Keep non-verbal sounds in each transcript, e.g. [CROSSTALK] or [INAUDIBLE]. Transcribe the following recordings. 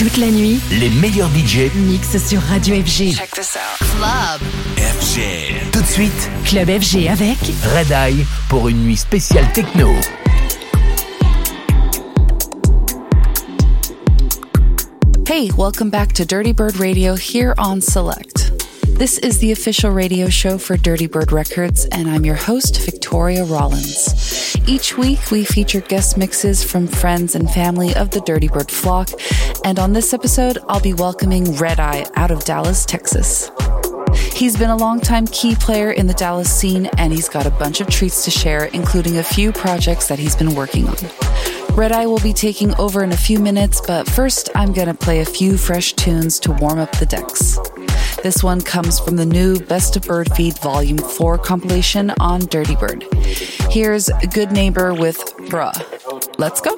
Toute la nuit, les meilleurs DJ mixent sur Radio FG. Check this out. Club FG. Tout de suite, Club FG avec Red Eye pour une nuit spéciale techno. Hey, welcome back to Dirty Bird Radio here on Select. This is the official radio show for Dirty Bird Records, and I'm your host, Victoria Rollins. Each week, we feature guest mixes from friends and family of the Dirty Bird flock, and on this episode, I'll be welcoming Red Eye out of Dallas, Texas. He's been a longtime key player in the Dallas scene, and he's got a bunch of treats to share, including a few projects that he's been working on. Red Eye will be taking over in a few minutes, but first I'm gonna play a few fresh tunes to warm up the decks. This one comes from the new Best of Bird Feed Volume 4 compilation on Dirty Bird. Here's Good Neighbor with Bruh. Let's go.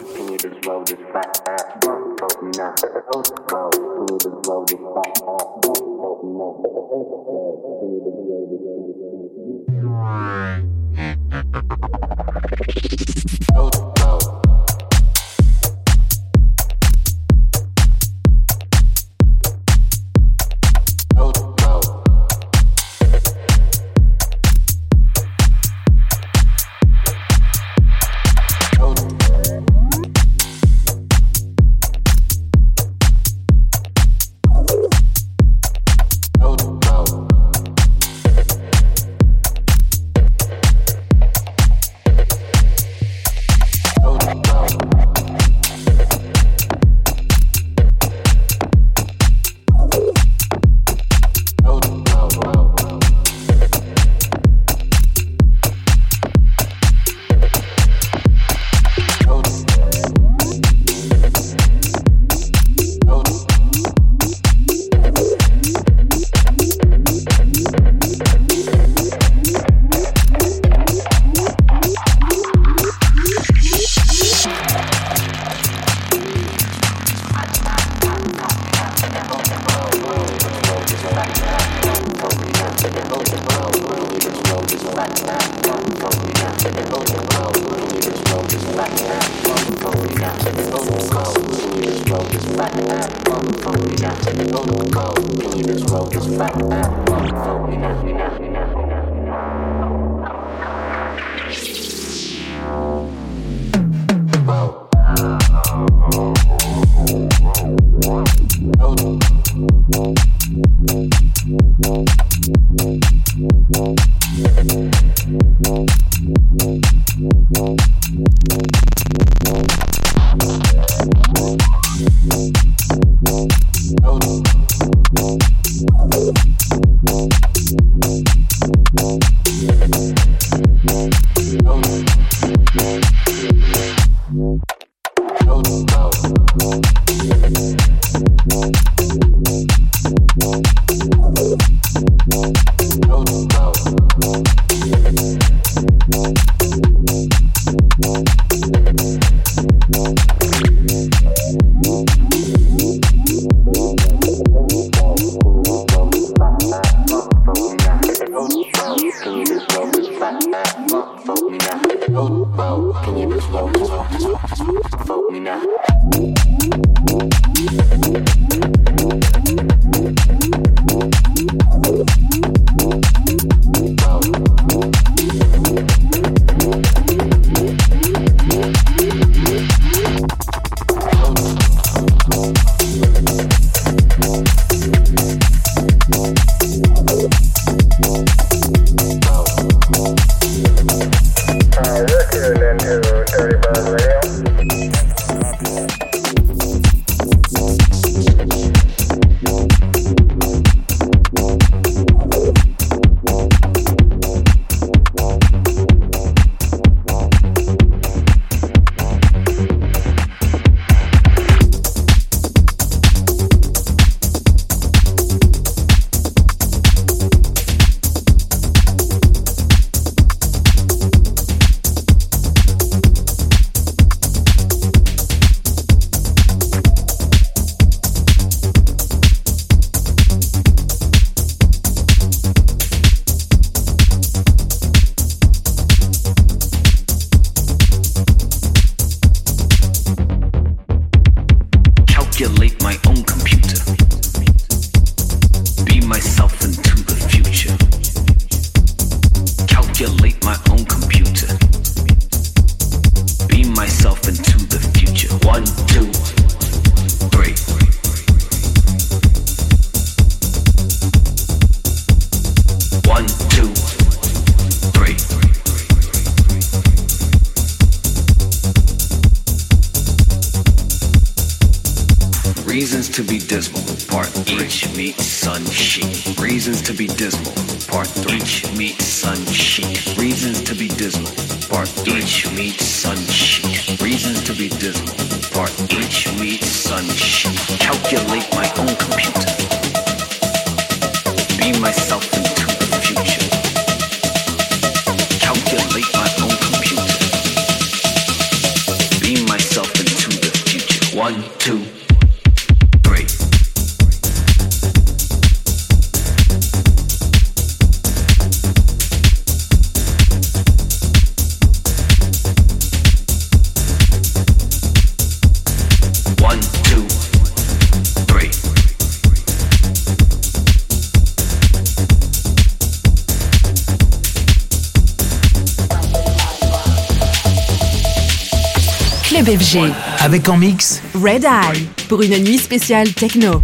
Thank you. Sunshit. Reasons to be dismal. Part each meets sunshine. Reasons to be dismal. Part each meets sunshine. Calculate my own computer. Avec en mix Red Eye pour une nuit spéciale techno.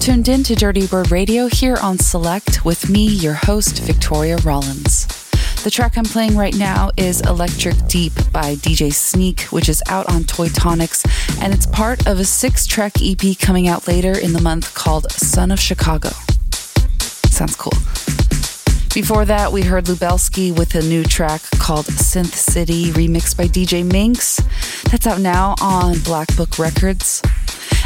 Tuned in to Dirty Bird Radio here on Select with me, your host, Victoria Rollins. The track I'm playing right now is Electric Deep by DJ Sneak, which is out on Toytonics, and it's part of a six track EP coming out later in the month called Son of Chicago. Sounds cool. Before that, we heard Lubelski with a new track called Synth City, remixed by DJ Minx. That's out now on Black Book Records.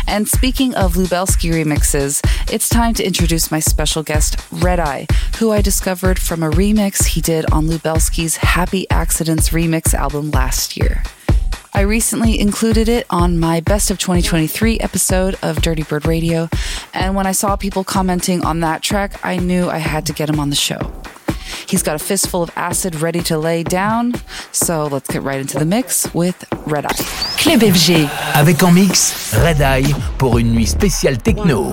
And speaking of Lubelski remixes, it's time to introduce my special guest, Red Eye, who I discovered from a remix he did on Lubelski's Happy Accidents remix album last year. I recently included it on my Best of 2023 episode of Dirty Bird Radio, and when I saw people commenting on that track, I knew I had to get him on the show. He's got a fistful of acid ready to lay down. So let's get right into the mix with Red Eye. Club FG. Avec en mix Red Eye pour une nuit spéciale techno.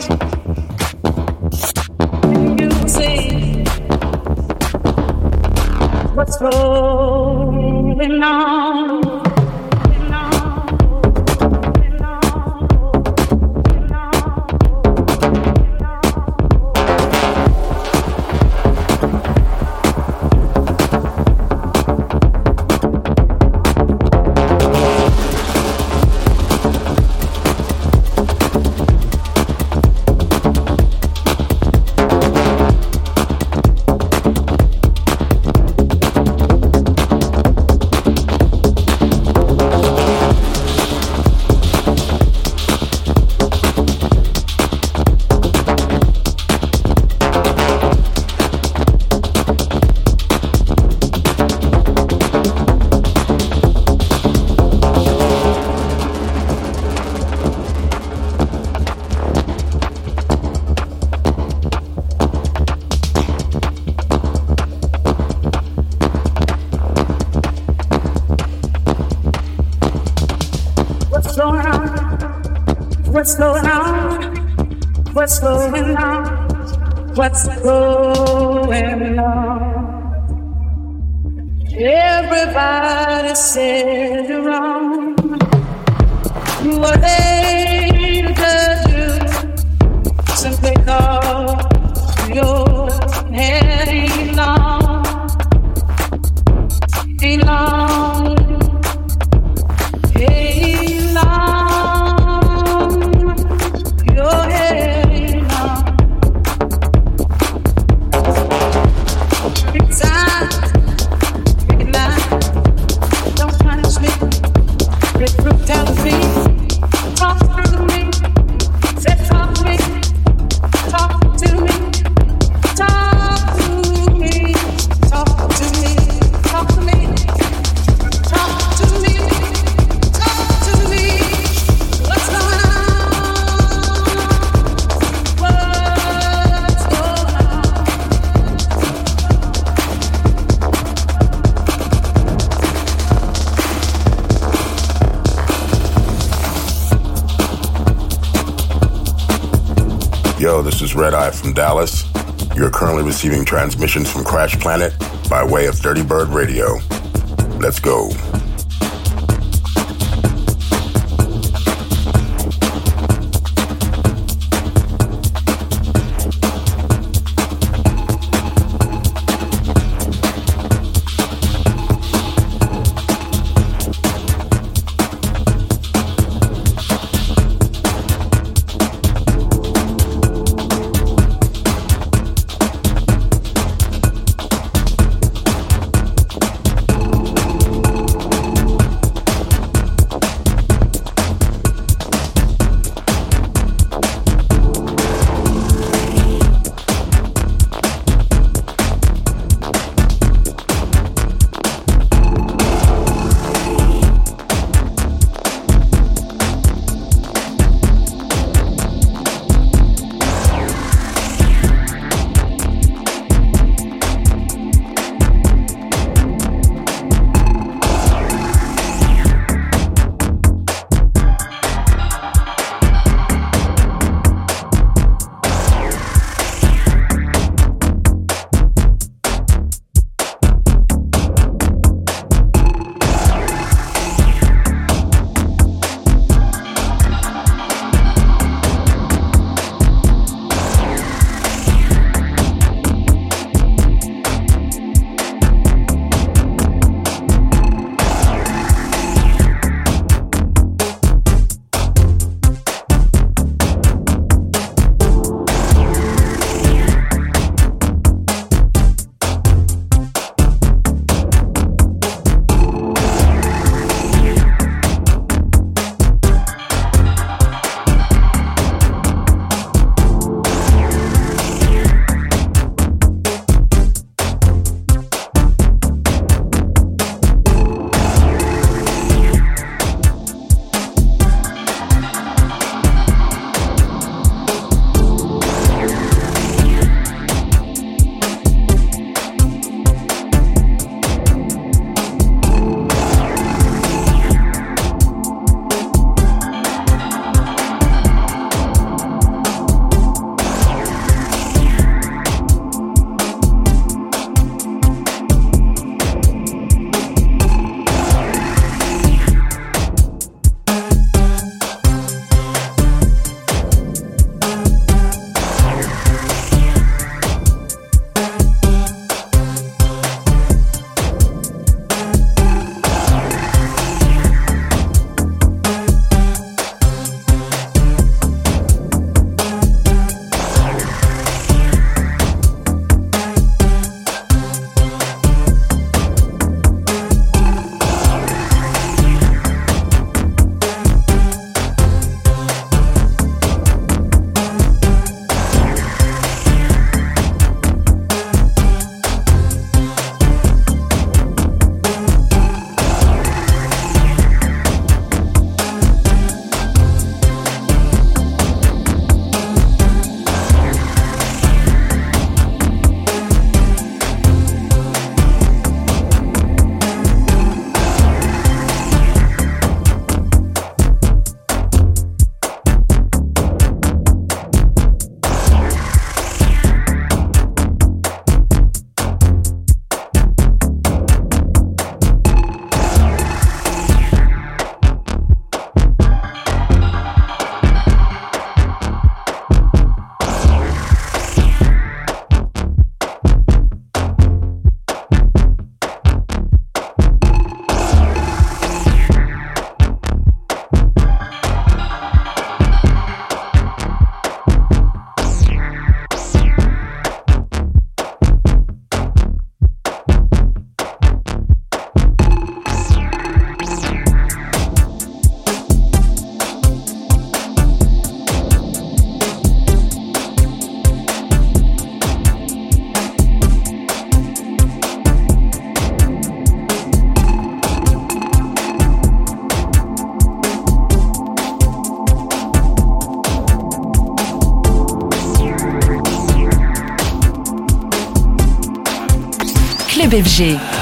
on? Everybody says you're wrong. What they to do simply call Red Eye from Dallas. You're currently receiving transmissions from Crash Planet by way of Dirty Bird Radio. Let's go.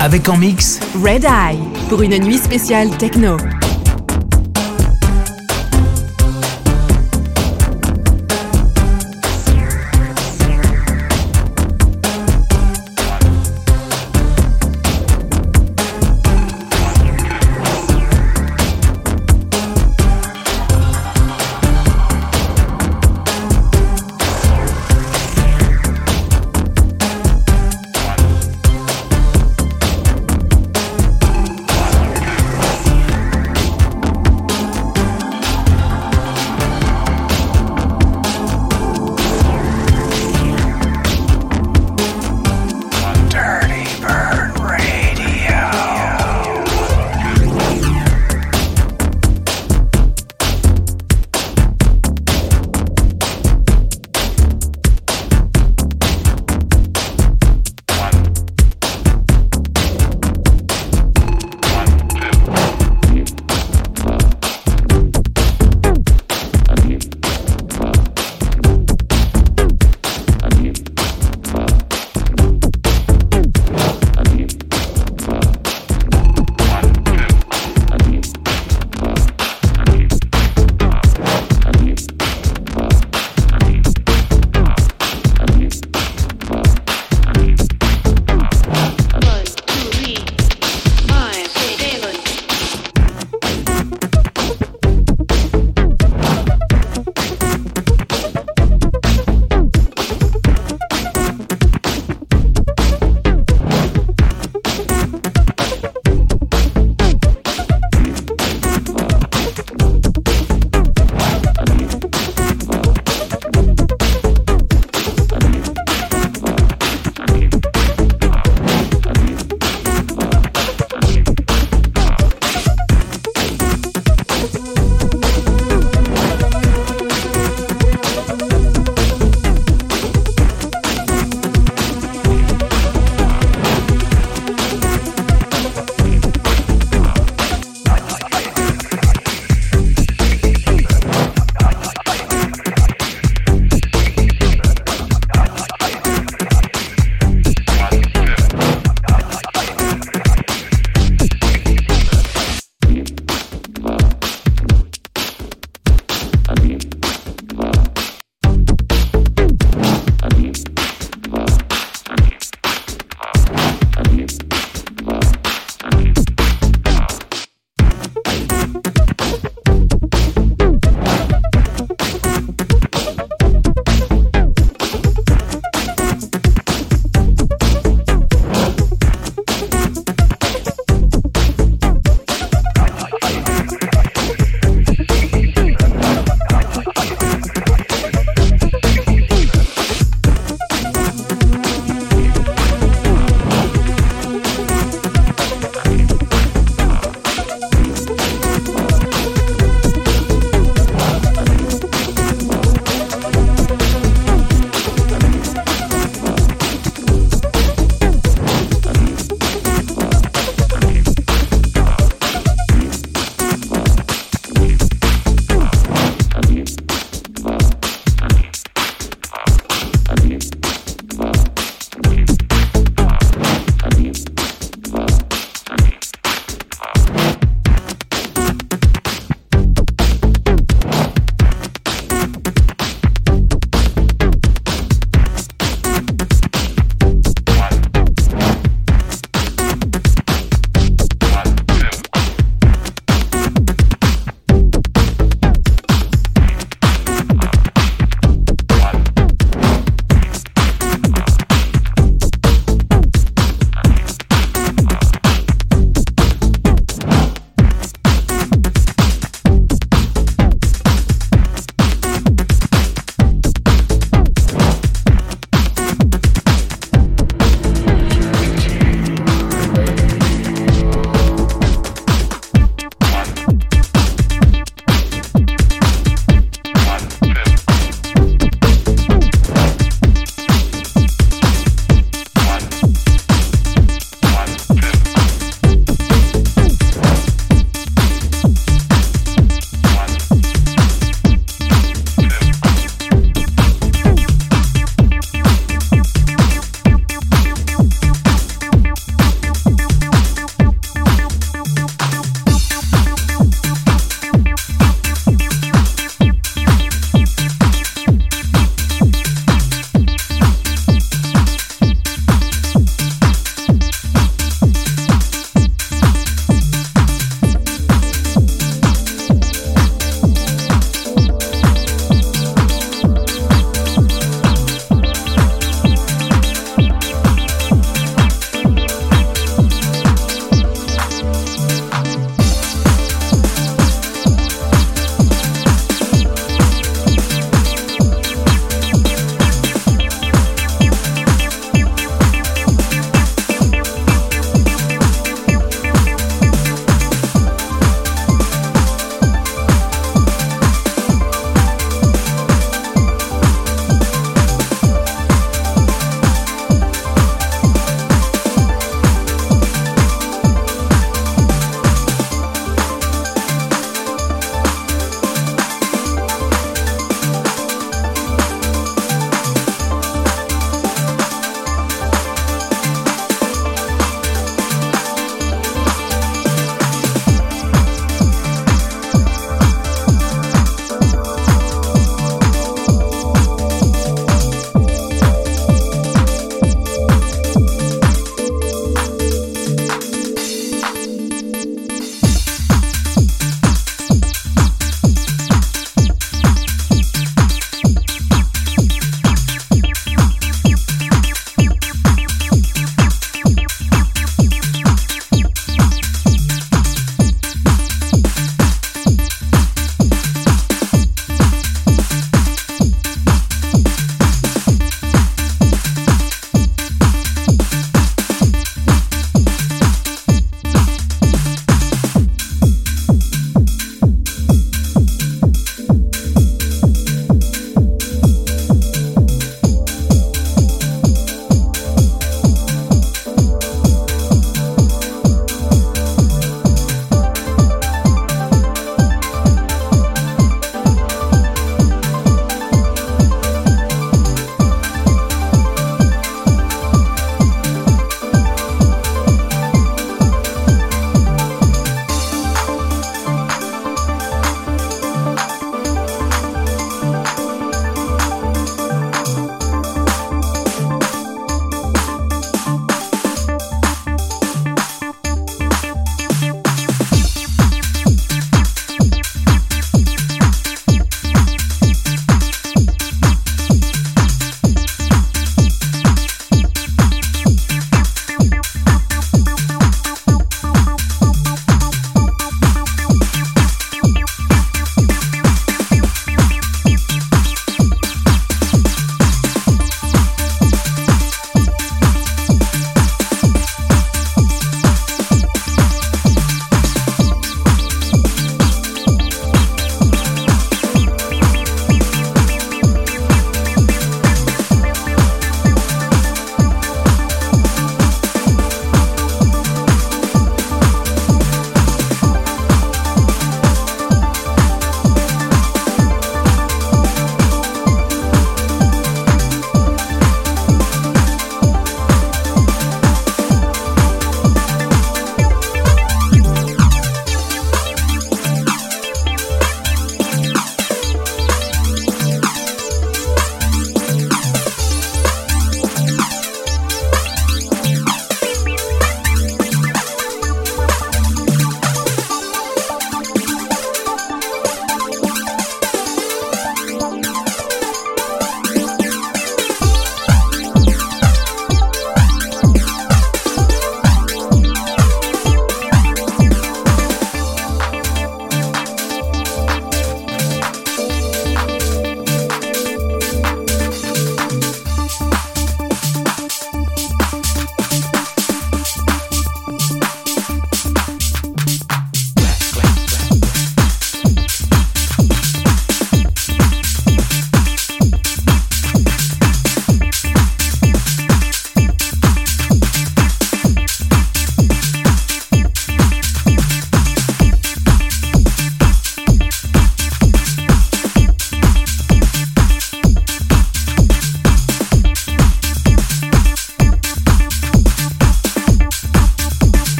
Avec en mix Red Eye pour une nuit spéciale techno.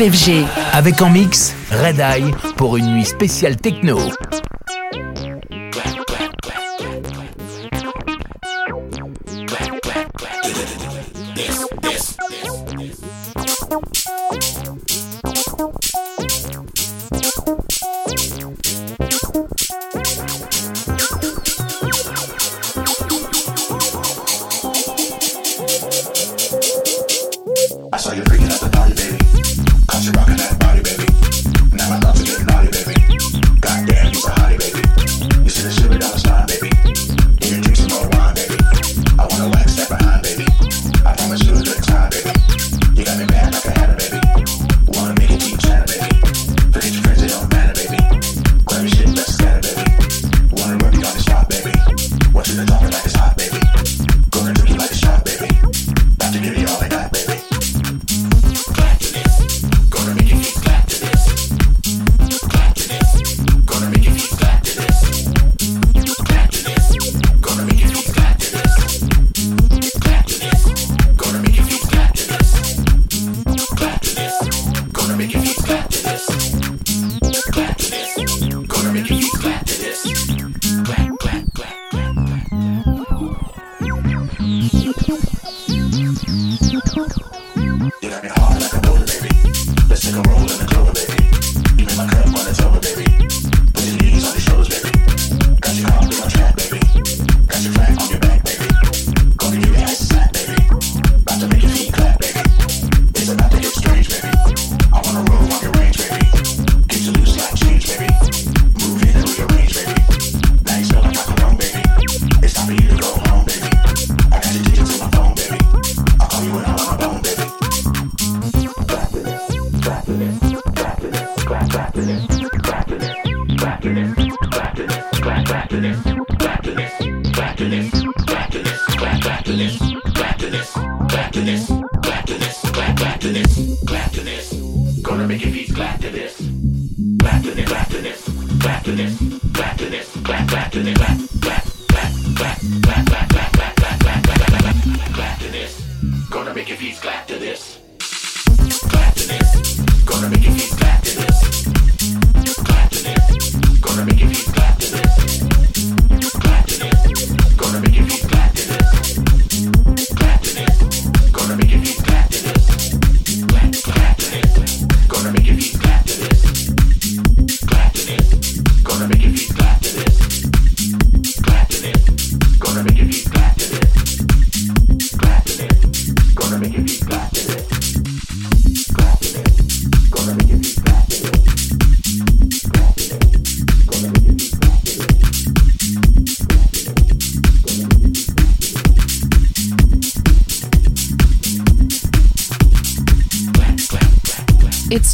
FG. Avec en mix Red Eye pour une nuit spéciale techno.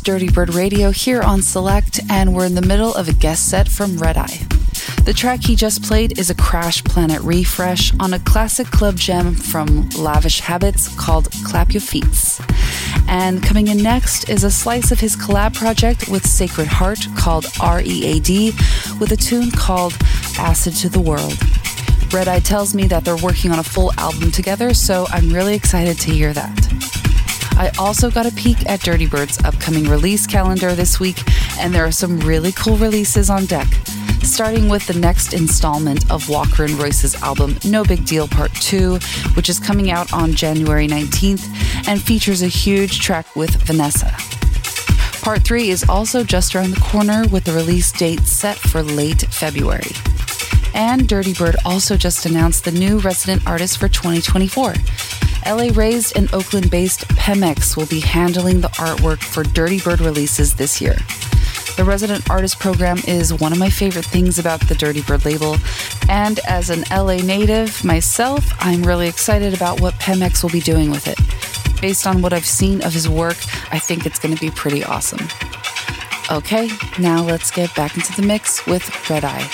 Dirty Bird Radio here on Select, and we're in the middle of a guest set from Red Eye. The track he just played is a Crash Planet refresh on a classic club gem from Lavish Habits called Clap Your Feets. And coming in next is a slice of his collab project with Sacred Heart called READ with a tune called Acid to the World. Red Eye tells me that they're working on a full album together, so I'm really excited to hear that. I also got a peek at Dirty Bird's upcoming release calendar this week, and there are some really cool releases on deck. Starting with the next installment of Walker and Royce's album No Big Deal Part 2, which is coming out on January 19th and features a huge track with Vanessa. Part 3 is also just around the corner with the release date set for late February. And Dirty Bird also just announced the new resident artist for 2024. LA raised and Oakland based Pemex will be handling the artwork for Dirty Bird releases this year. The resident artist program is one of my favorite things about the Dirty Bird label, and as an LA native myself, I'm really excited about what Pemex will be doing with it. Based on what I've seen of his work, I think it's going to be pretty awesome. Okay, now let's get back into the mix with Red Eye.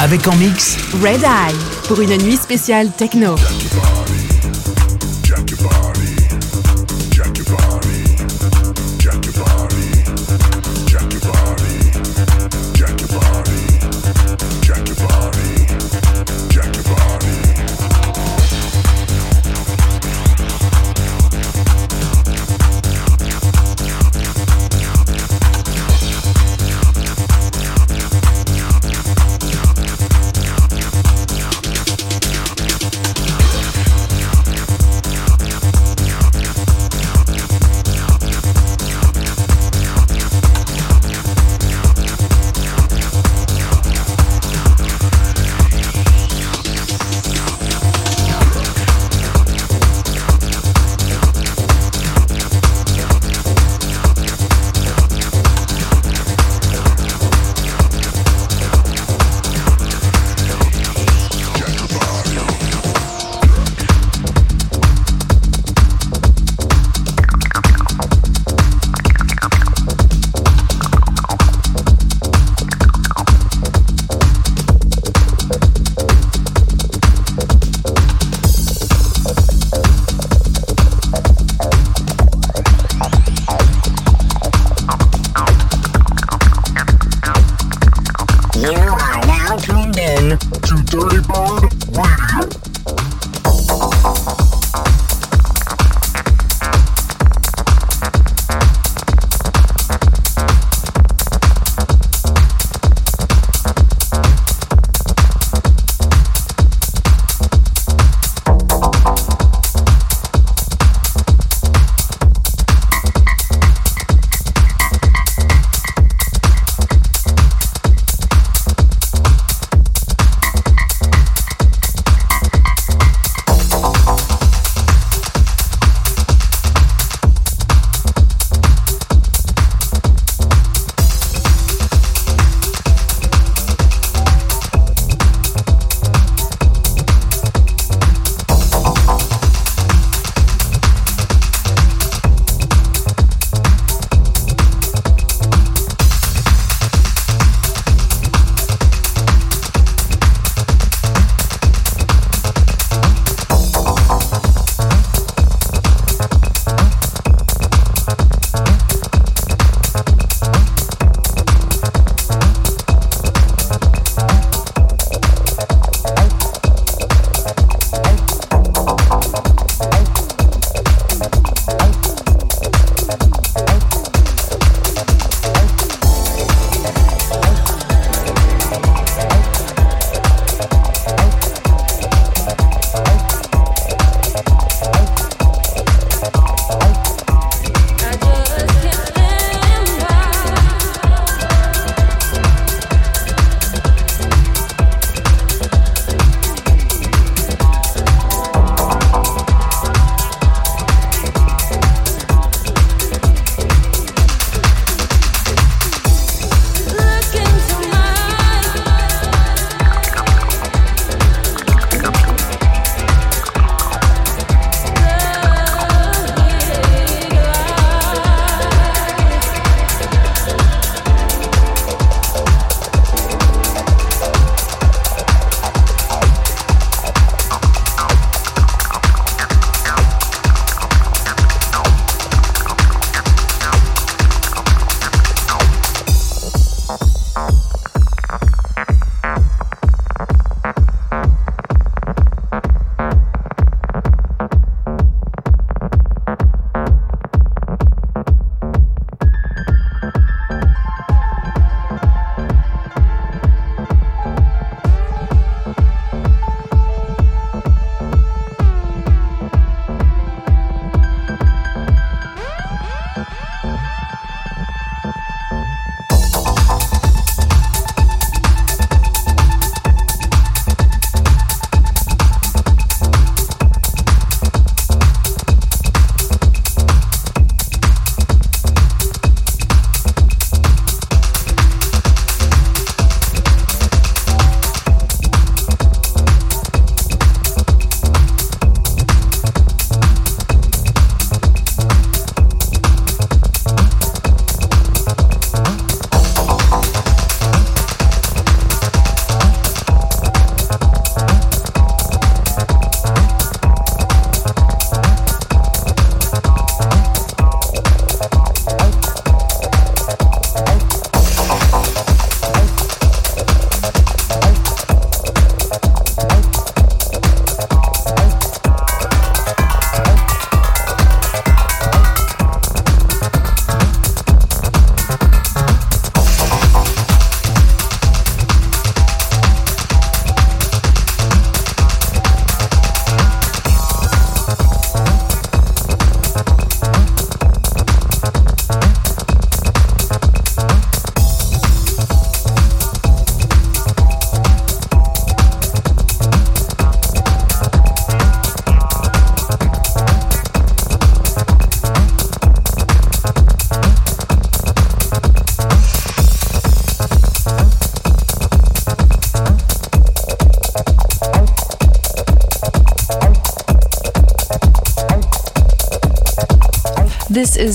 Avec en mix Red Eye pour une nuit spéciale techno.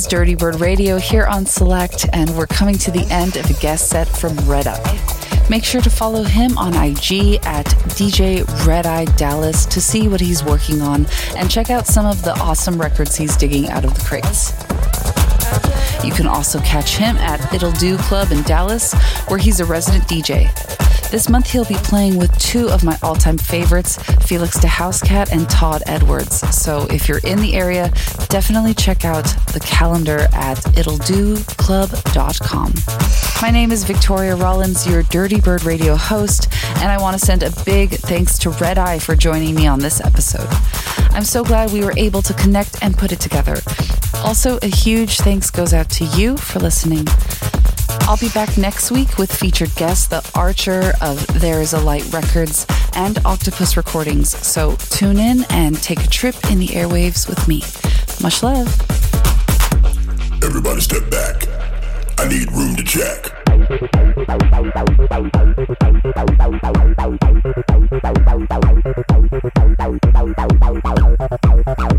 Dirty Bird Radio here on Select, and we're coming to the end of a guest set from Red Eye. Make sure to follow him on IG at DJ Red Eye Dallas to see what he's working on and check out some of the awesome records he's digging out of the crates. You can also catch him at It'll Do Club in Dallas, where he's a resident DJ. This month, he'll be playing with two of my all time favorites, Felix da Housecat and Todd Edwards. So if you're in the area, definitely check out the calendar at it'lldoclub.com. My name is Victoria Rollins, your Dirty Bird Radio host, and I want to send a big thanks to Red Eye for joining me on this episode. I'm so glad we were able to connect and put it together. Also, a huge thanks goes out to you for listening. I'll be back next week with featured guest the Archer of There Is a Light Records and Octopus Recordings. So tune in and take a trip in the airwaves with me. Much love. Everybody step back. I need room to check. [LAUGHS]